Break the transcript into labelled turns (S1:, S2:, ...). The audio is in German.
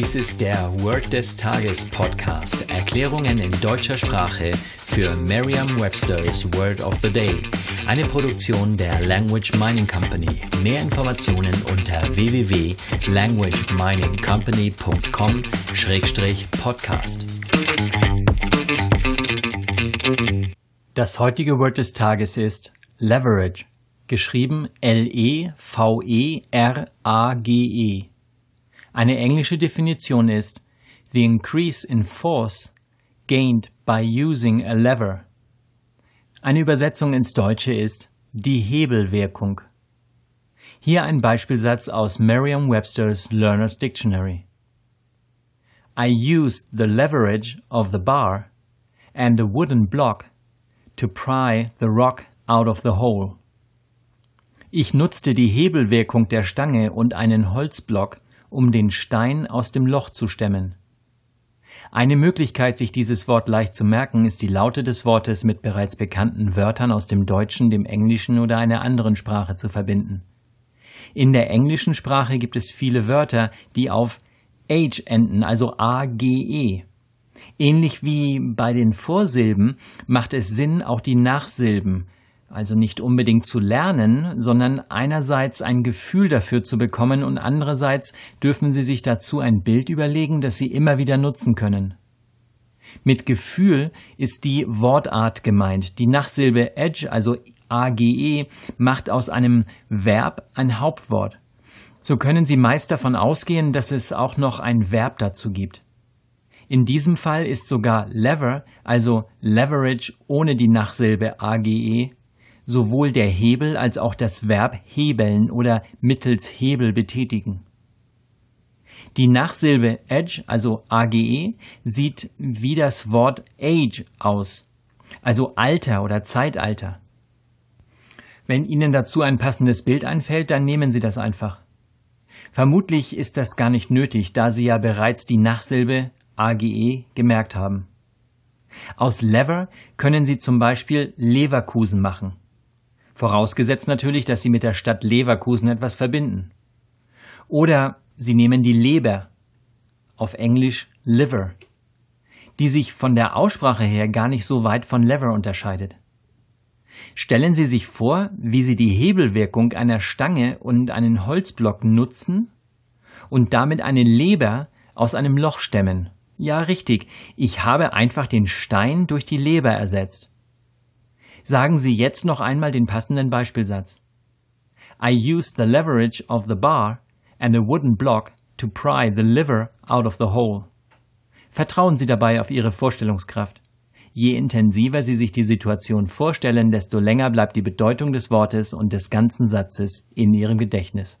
S1: Dies ist der Word des Tages Podcast. Erklärungen in deutscher Sprache für Merriam-Webster's Word of the Day. Eine Produktion der Language Mining Company. Mehr Informationen unter www.languageminingcompany.com-podcast. Das heutige Word des Tages ist Leverage, geschrieben L-E-V-E-R-A-G-E. -E. Eine englische Definition ist the increase in force gained by using a lever. Eine Übersetzung ins Deutsche ist die Hebelwirkung. Hier ein Beispielsatz aus Merriam-Webster's Learner's Dictionary. I used the leverage of the bar and a wooden block to pry the rock out of the hole. Ich nutzte die Hebelwirkung der Stange und einen Holzblock, um den Stein aus dem Loch zu stemmen. Eine Möglichkeit, sich dieses Wort leicht zu merken, ist die Laute des Wortes mit bereits bekannten Wörtern aus dem Deutschen, dem Englischen oder einer anderen Sprache zu verbinden. In der englischen Sprache gibt es viele Wörter, die auf age enden, also age. Ähnlich wie bei den Vorsilben macht es Sinn, auch die Nachsilben also nicht unbedingt zu lernen, sondern einerseits ein Gefühl dafür zu bekommen und andererseits dürfen Sie sich dazu ein Bild überlegen, das Sie immer wieder nutzen können. Mit Gefühl ist die Wortart gemeint. Die Nachsilbe edge, also age, macht aus einem Verb ein Hauptwort. So können Sie meist davon ausgehen, dass es auch noch ein Verb dazu gibt. In diesem Fall ist sogar lever, also leverage ohne die Nachsilbe age, sowohl der Hebel als auch das Verb hebeln oder mittels Hebel betätigen. Die Nachsilbe edge, also age, sieht wie das Wort age aus, also Alter oder Zeitalter. Wenn Ihnen dazu ein passendes Bild einfällt, dann nehmen Sie das einfach. Vermutlich ist das gar nicht nötig, da Sie ja bereits die Nachsilbe age gemerkt haben. Aus Lever können Sie zum Beispiel Leverkusen machen. Vorausgesetzt natürlich, dass Sie mit der Stadt Leverkusen etwas verbinden. Oder Sie nehmen die Leber, auf Englisch Liver, die sich von der Aussprache her gar nicht so weit von Lever unterscheidet. Stellen Sie sich vor, wie Sie die Hebelwirkung einer Stange und einen Holzblock nutzen und damit eine Leber aus einem Loch stemmen. Ja, richtig, ich habe einfach den Stein durch die Leber ersetzt. Sagen Sie jetzt noch einmal den passenden Beispielsatz. I used the leverage of the bar and a wooden block to pry the liver out of the hole. Vertrauen Sie dabei auf Ihre Vorstellungskraft. Je intensiver Sie sich die Situation vorstellen, desto länger bleibt die Bedeutung des Wortes und des ganzen Satzes in Ihrem Gedächtnis.